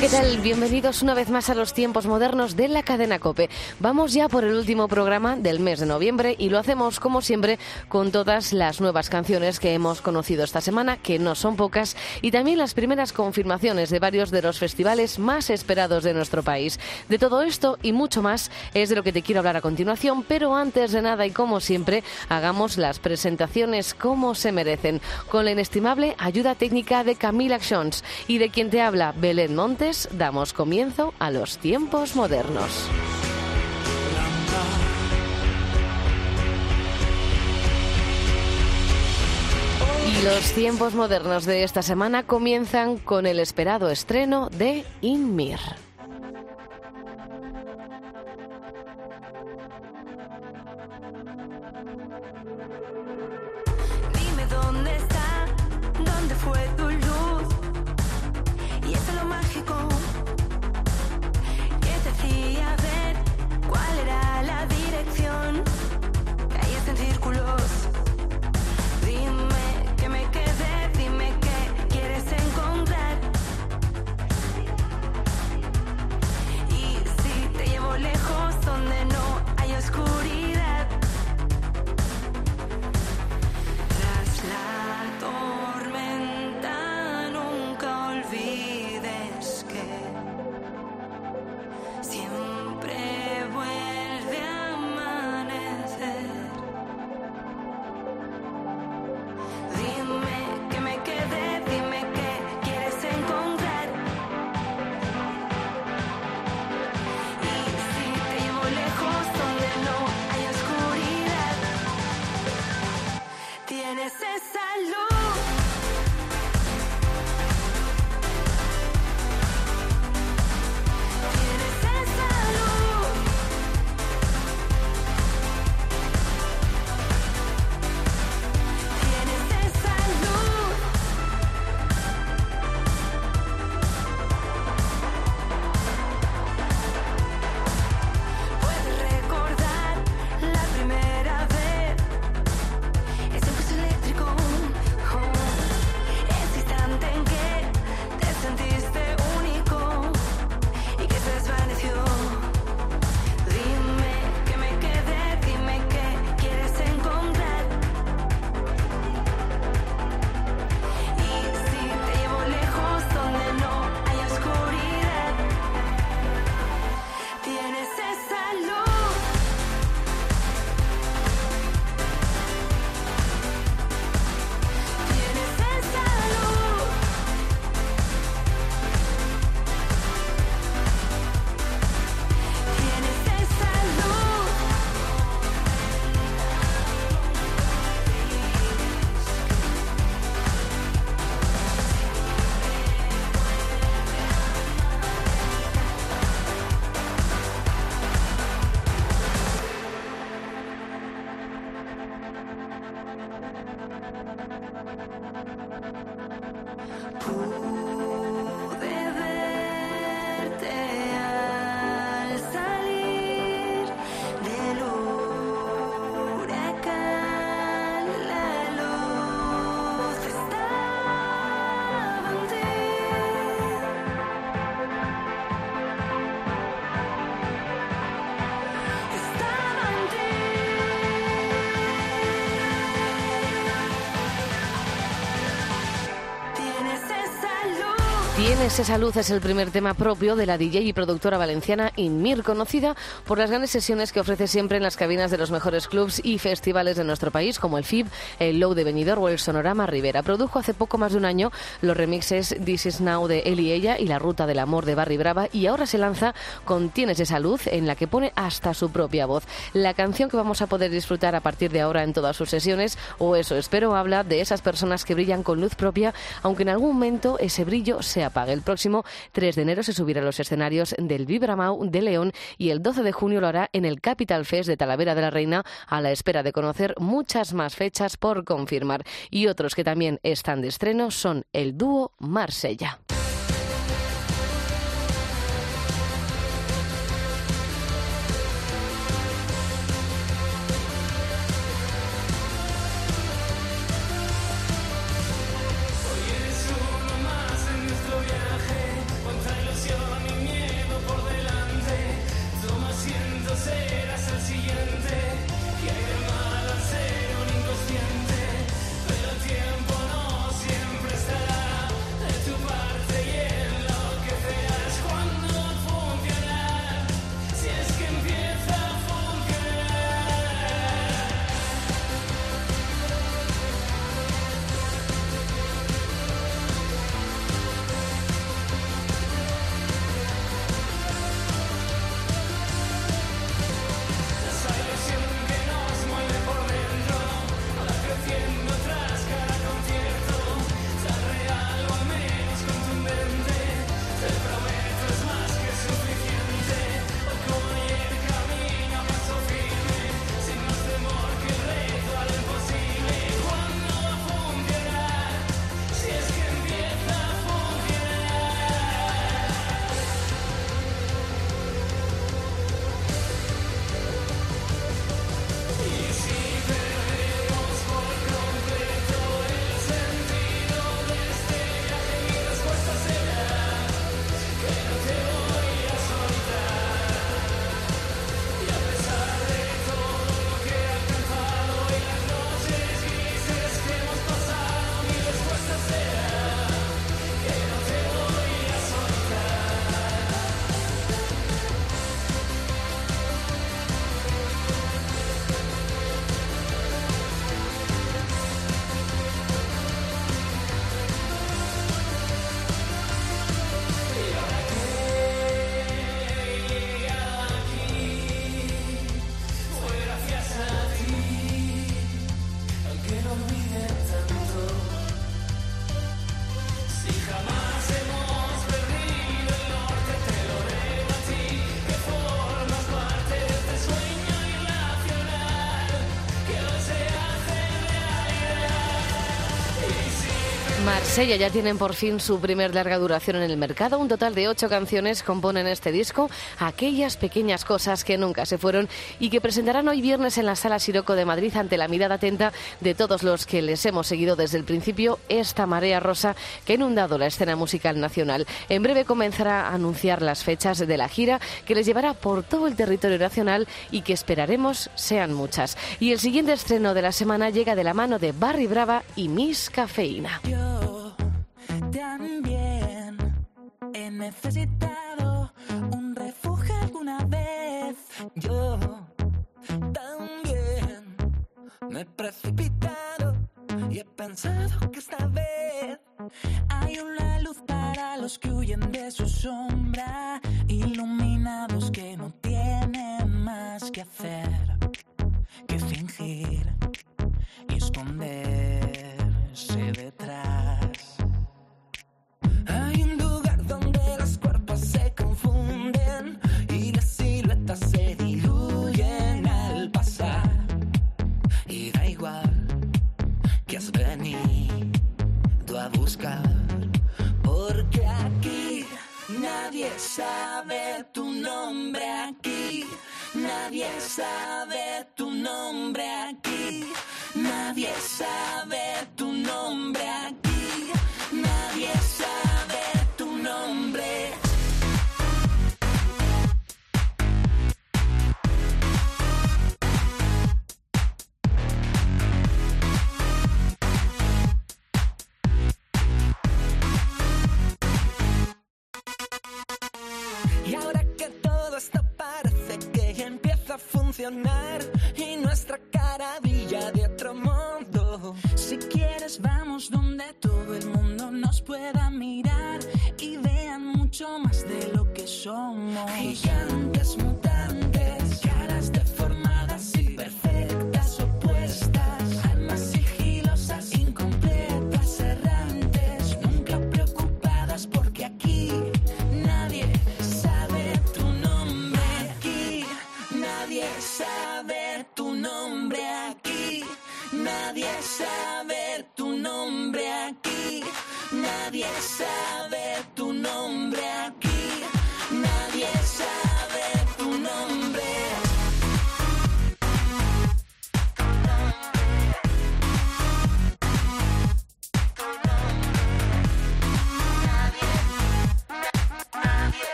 ¿Qué tal? Bienvenidos una vez más a los tiempos modernos de la cadena Cope. Vamos ya por el último programa del mes de noviembre y lo hacemos como siempre con todas las nuevas canciones que hemos conocido esta semana, que no son pocas, y también las primeras confirmaciones de varios de los festivales más esperados de nuestro país. De todo esto y mucho más es de lo que te quiero hablar a continuación, pero antes de nada y como siempre, hagamos las presentaciones como se merecen, con la inestimable ayuda técnica de Camila Jones y de quien te habla Belén Damos comienzo a los tiempos modernos. Los tiempos modernos de esta semana comienzan con el esperado estreno de Inmir. Tienes esa luz es el primer tema propio de la DJ y productora valenciana Inmir, conocida por las grandes sesiones que ofrece siempre en las cabinas de los mejores clubs y festivales de nuestro país, como el FIB, el Low de Benidorm o el Sonorama Rivera. Produjo hace poco más de un año los remixes This Is Now de él y ella y La Ruta del Amor de Barry Brava y ahora se lanza con Tienes esa luz en la que pone hasta su propia voz. La canción que vamos a poder disfrutar a partir de ahora en todas sus sesiones, o eso espero, habla de esas personas que brillan con luz propia, aunque en algún momento ese brillo se apague. El próximo 3 de enero se subirá a los escenarios del Vibramau de León y el 12 de junio lo hará en el Capital Fest de Talavera de la Reina a la espera de conocer muchas más fechas por confirmar. Y otros que también están de estreno son el dúo Marsella. Marsella ya tienen por fin su primer larga duración en el mercado. Un total de ocho canciones componen este disco, aquellas pequeñas cosas que nunca se fueron y que presentarán hoy viernes en la Sala Siroco de Madrid ante la mirada atenta de todos los que les hemos seguido desde el principio esta marea rosa que ha inundado la escena musical nacional. En breve comenzará a anunciar las fechas de la gira que les llevará por todo el territorio nacional y que esperaremos sean muchas. Y el siguiente estreno de la semana llega de la mano de Barry Brava y Miss Cafeína. Yo también he necesitado un refugio alguna vez. Yo también me he precipitado y he pensado que esta vez hay una luz para los que huyen de su sombra, iluminados que no tienen más que hacer que fingir y esconderse detrás.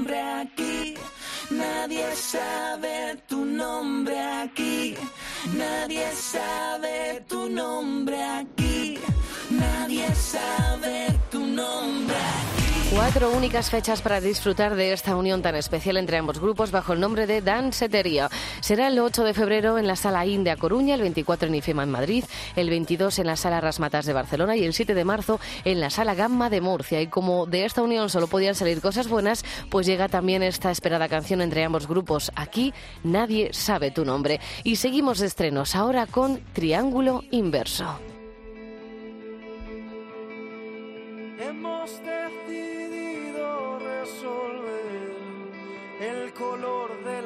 nombre aquí, nadie sabe tu nombre aquí, nadie sabe tu nombre aquí, nadie sabe Cuatro únicas fechas para disfrutar de esta unión tan especial entre ambos grupos bajo el nombre de Dancetería. Será el 8 de febrero en la Sala Inde a Coruña, el 24 en IFEMA en Madrid, el 22 en la Sala Rasmatas de Barcelona y el 7 de marzo en la Sala Gamma de Murcia. Y como de esta unión solo podían salir cosas buenas, pues llega también esta esperada canción entre ambos grupos. Aquí nadie sabe tu nombre. Y seguimos estrenos ahora con Triángulo Inverso.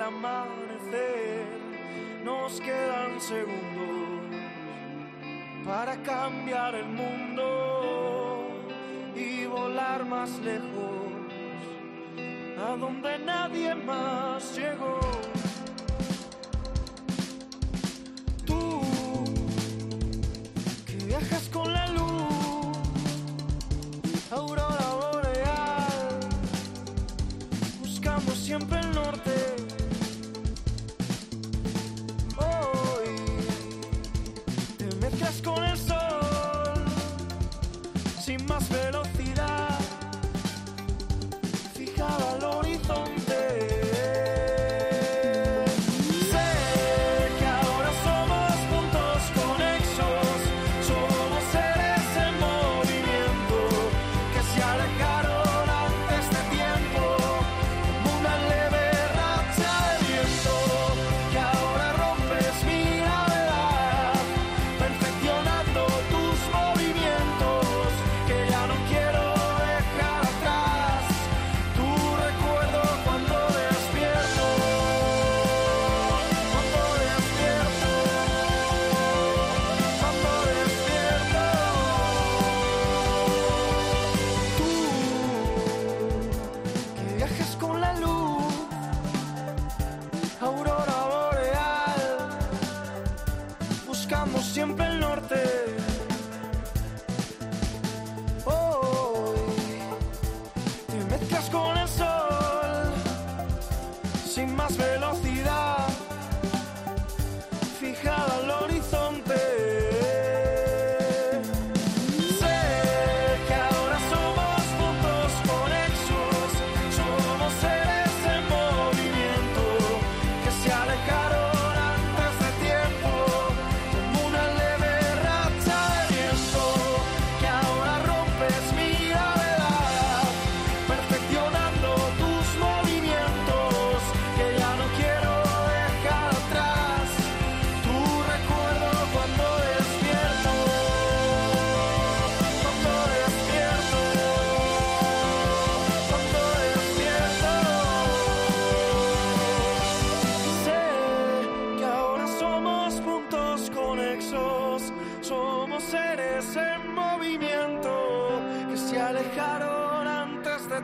Amanecer. Nos quedan segundos para cambiar el mundo y volar más lejos, a donde nadie más llegó. Tú, que viajas con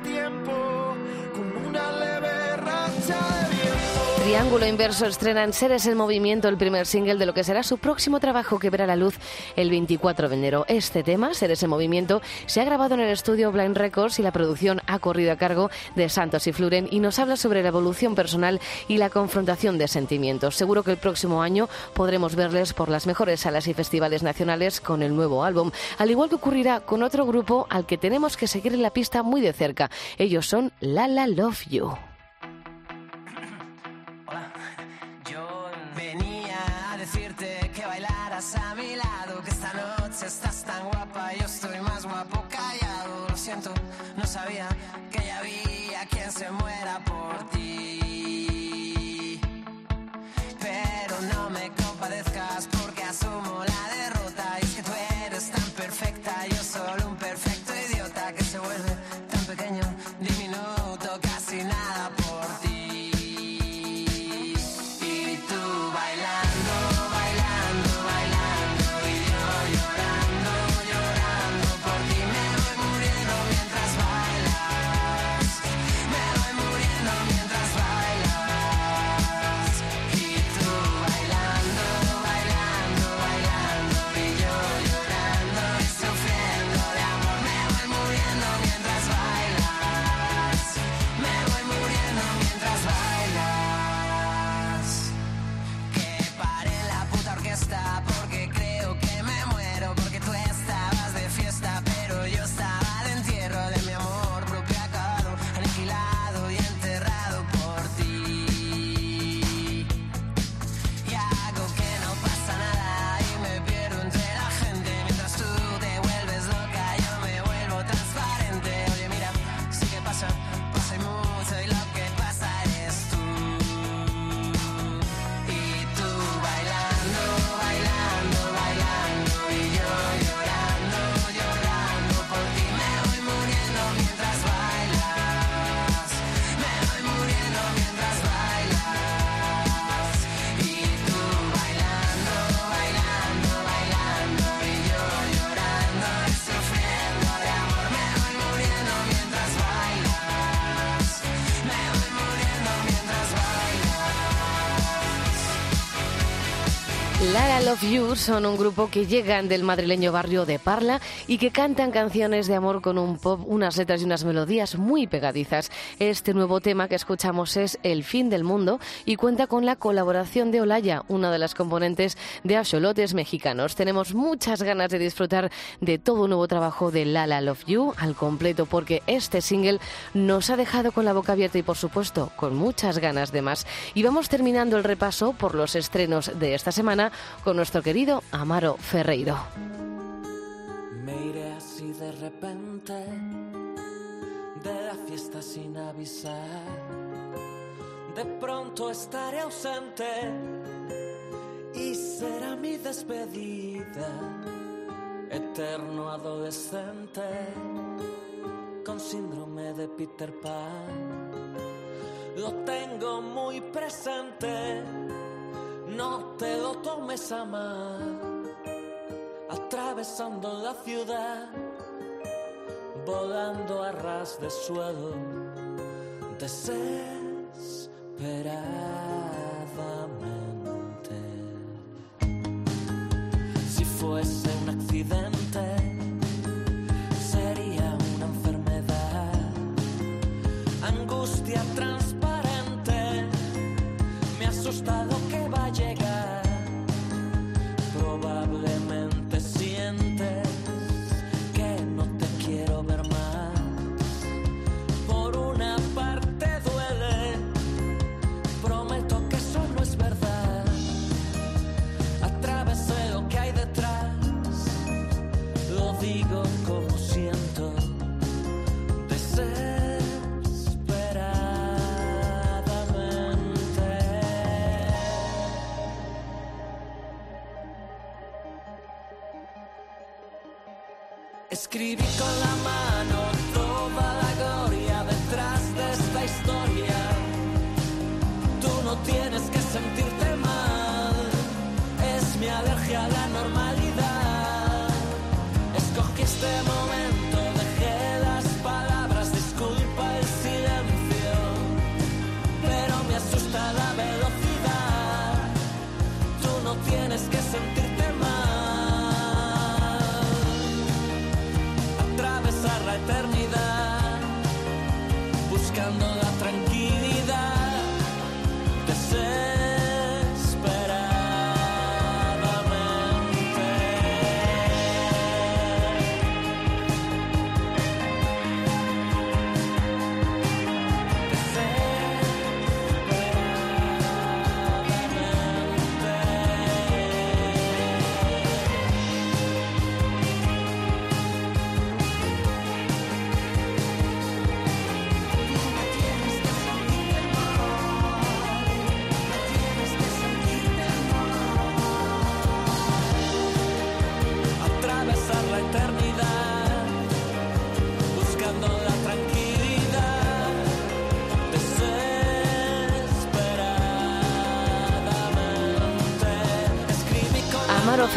tiempo, Triángulo Inverso estrena en Seres en Movimiento el primer single de lo que será su próximo trabajo que verá la luz el 24 de enero. Este tema, Seres en Movimiento, se ha grabado en el estudio Blind Records y la producción ha corrido a cargo de Santos y Fluren y nos habla sobre la evolución personal y la confrontación de sentimientos. Seguro que el próximo año podremos verles por las mejores salas y festivales nacionales con el nuevo álbum, al igual que ocurrirá con otro grupo al que tenemos que seguir en la pista muy de cerca. Ellos son Lala Love You. Sabía Love You son un grupo que llegan del madrileño barrio de Parla y que cantan canciones de amor con un pop, unas letras y unas melodías muy pegadizas. Este nuevo tema que escuchamos es El fin del mundo y cuenta con la colaboración de Olaya, una de las componentes de Axolotes mexicanos. Tenemos muchas ganas de disfrutar de todo un nuevo trabajo de Lala Love You al completo porque este single nos ha dejado con la boca abierta y por supuesto con muchas ganas de más. Y vamos terminando el repaso por los estrenos de esta semana con nuestro querido Amaro Ferreiro. Me iré así de repente de la fiesta sin avisar. De pronto estaré ausente y será mi despedida. Eterno adolescente con síndrome de Peter Pan. Lo tengo muy presente, no te lo tomes a mal atravesando la ciudad, volando a ras de suelo, desesperadamente. Si fuese un accidente, sería una enfermedad, angustia transparente, me asusta lo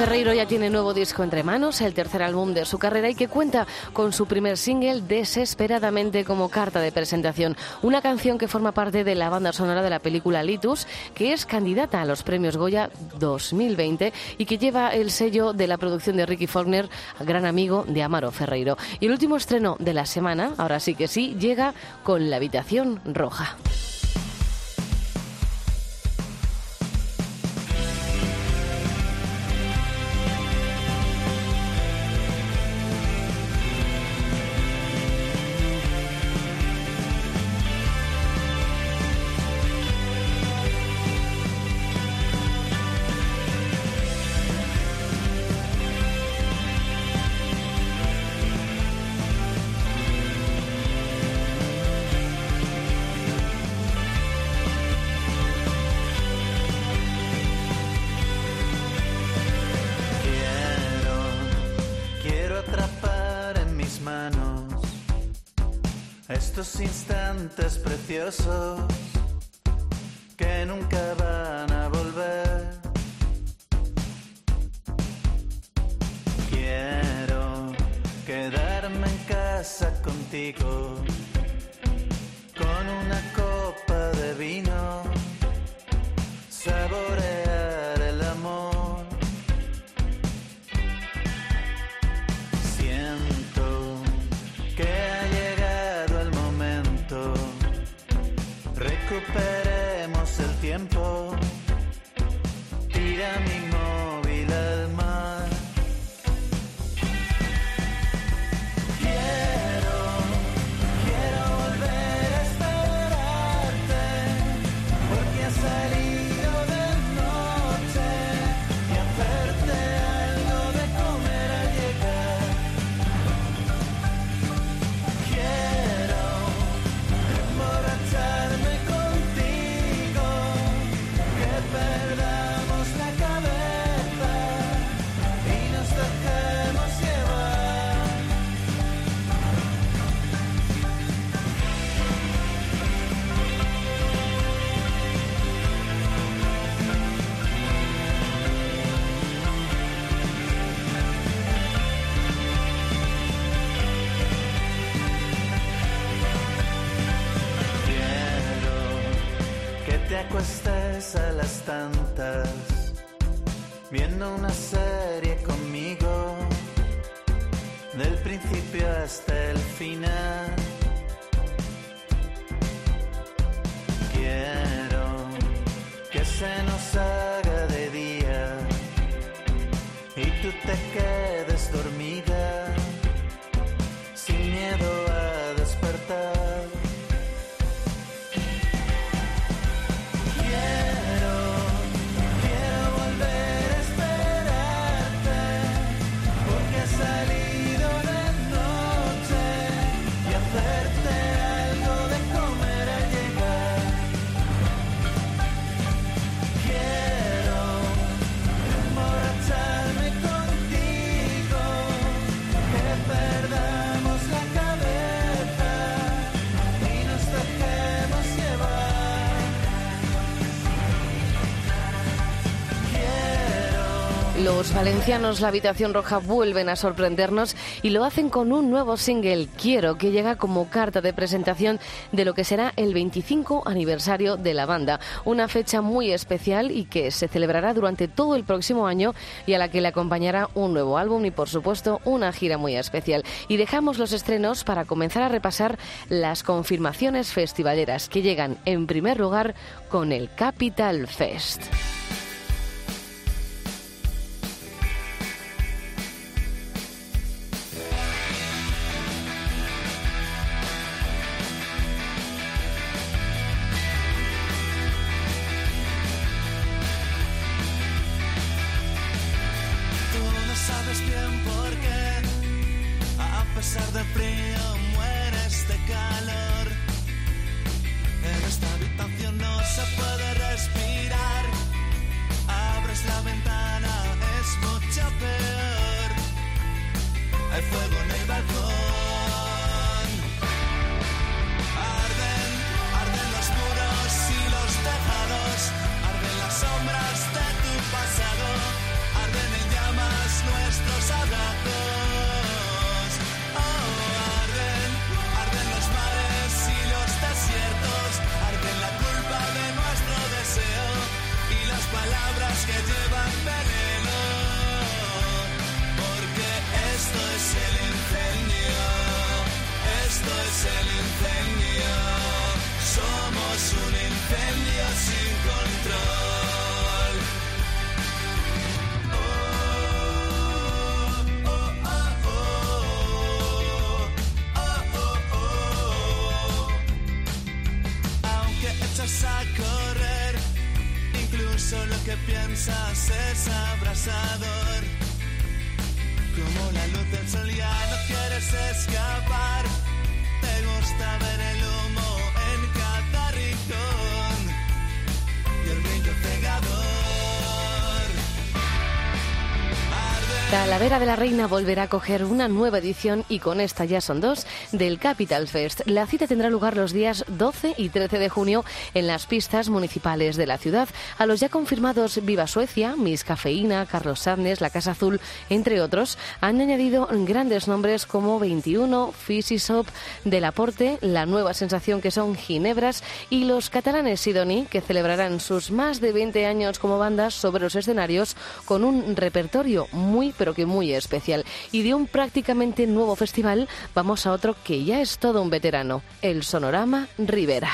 Ferreiro ya tiene nuevo disco entre manos, el tercer álbum de su carrera y que cuenta con su primer single Desesperadamente como carta de presentación, una canción que forma parte de la banda sonora de la película Litus, que es candidata a los premios Goya 2020 y que lleva el sello de la producción de Ricky Faulkner, gran amigo de Amaro Ferreiro. Y el último estreno de la semana, ahora sí que sí, llega con La habitación roja. Quedarme en casa contigo. Con una copa de vino, saborear non ha senso Los valencianos La Habitación Roja vuelven a sorprendernos y lo hacen con un nuevo single, Quiero, que llega como carta de presentación de lo que será el 25 aniversario de la banda. Una fecha muy especial y que se celebrará durante todo el próximo año y a la que le acompañará un nuevo álbum y, por supuesto, una gira muy especial. Y dejamos los estrenos para comenzar a repasar las confirmaciones festivaleras que llegan en primer lugar con el Capital Fest. A pesar del frío, mueres de calor. En esta habitación no se puede respirar. Abres la ventana, es mucho peor. Hay fuego en el balcón. Echas a correr, incluso lo que piensas es abrasador. Como la luz del sol ya no quieres escapar, te gusta ver el humo Talavera de la Reina volverá a coger una nueva edición y con esta ya son dos del Capital Fest. La cita tendrá lugar los días 12 y 13 de junio en las pistas municipales de la ciudad. A los ya confirmados Viva Suecia, Miss Cafeína, Carlos Sadnes, La Casa Azul, entre otros, han añadido grandes nombres como 21, Fisisop, Del Aporte, La Nueva Sensación que son Ginebras y los catalanes Sidoni, que celebrarán sus más de 20 años como bandas sobre los escenarios con un repertorio muy pero que muy especial. Y de un prácticamente nuevo festival vamos a otro que ya es todo un veterano, el Sonorama Rivera.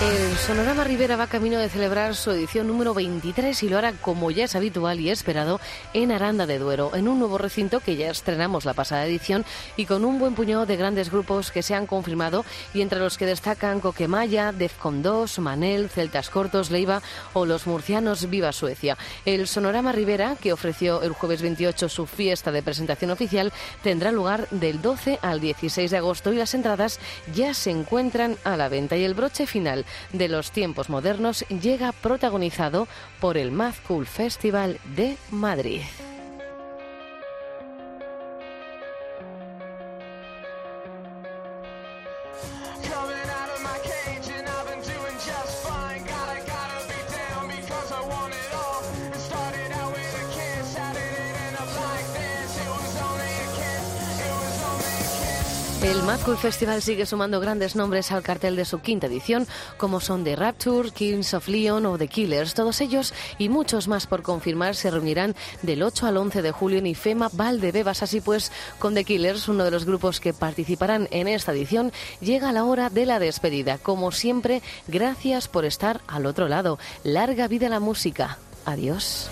El Sonorama Rivera va camino de celebrar su edición número 23 y lo hará como ya es habitual y esperado en Aranda de Duero, en un nuevo recinto que ya estrenamos la pasada edición y con un buen puñado de grandes grupos que se han confirmado y entre los que destacan Coquemaya, Defcon 2, Manel, Celtas Cortos, Leiva o los murcianos Viva Suecia. El Sonorama Rivera, que ofreció el jueves 28 su fiesta de presentación oficial, tendrá lugar del 12 al 16 de agosto y las entradas ya se encuentran a la venta y el broche final de los tiempos modernos llega protagonizado por el Mad Cool Festival de Madrid. El Mad Cool Festival sigue sumando grandes nombres al cartel de su quinta edición, como son The Rapture, Kings of Leon o The Killers. Todos ellos y muchos más por confirmar se reunirán del 8 al 11 de julio en IFEMA Valdebebas. Así pues, con The Killers, uno de los grupos que participarán en esta edición, llega la hora de la despedida. Como siempre, gracias por estar al otro lado. Larga vida la música. Adiós.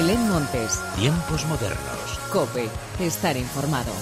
Belén Montes, Tiempos modernos. Cope, estar informado.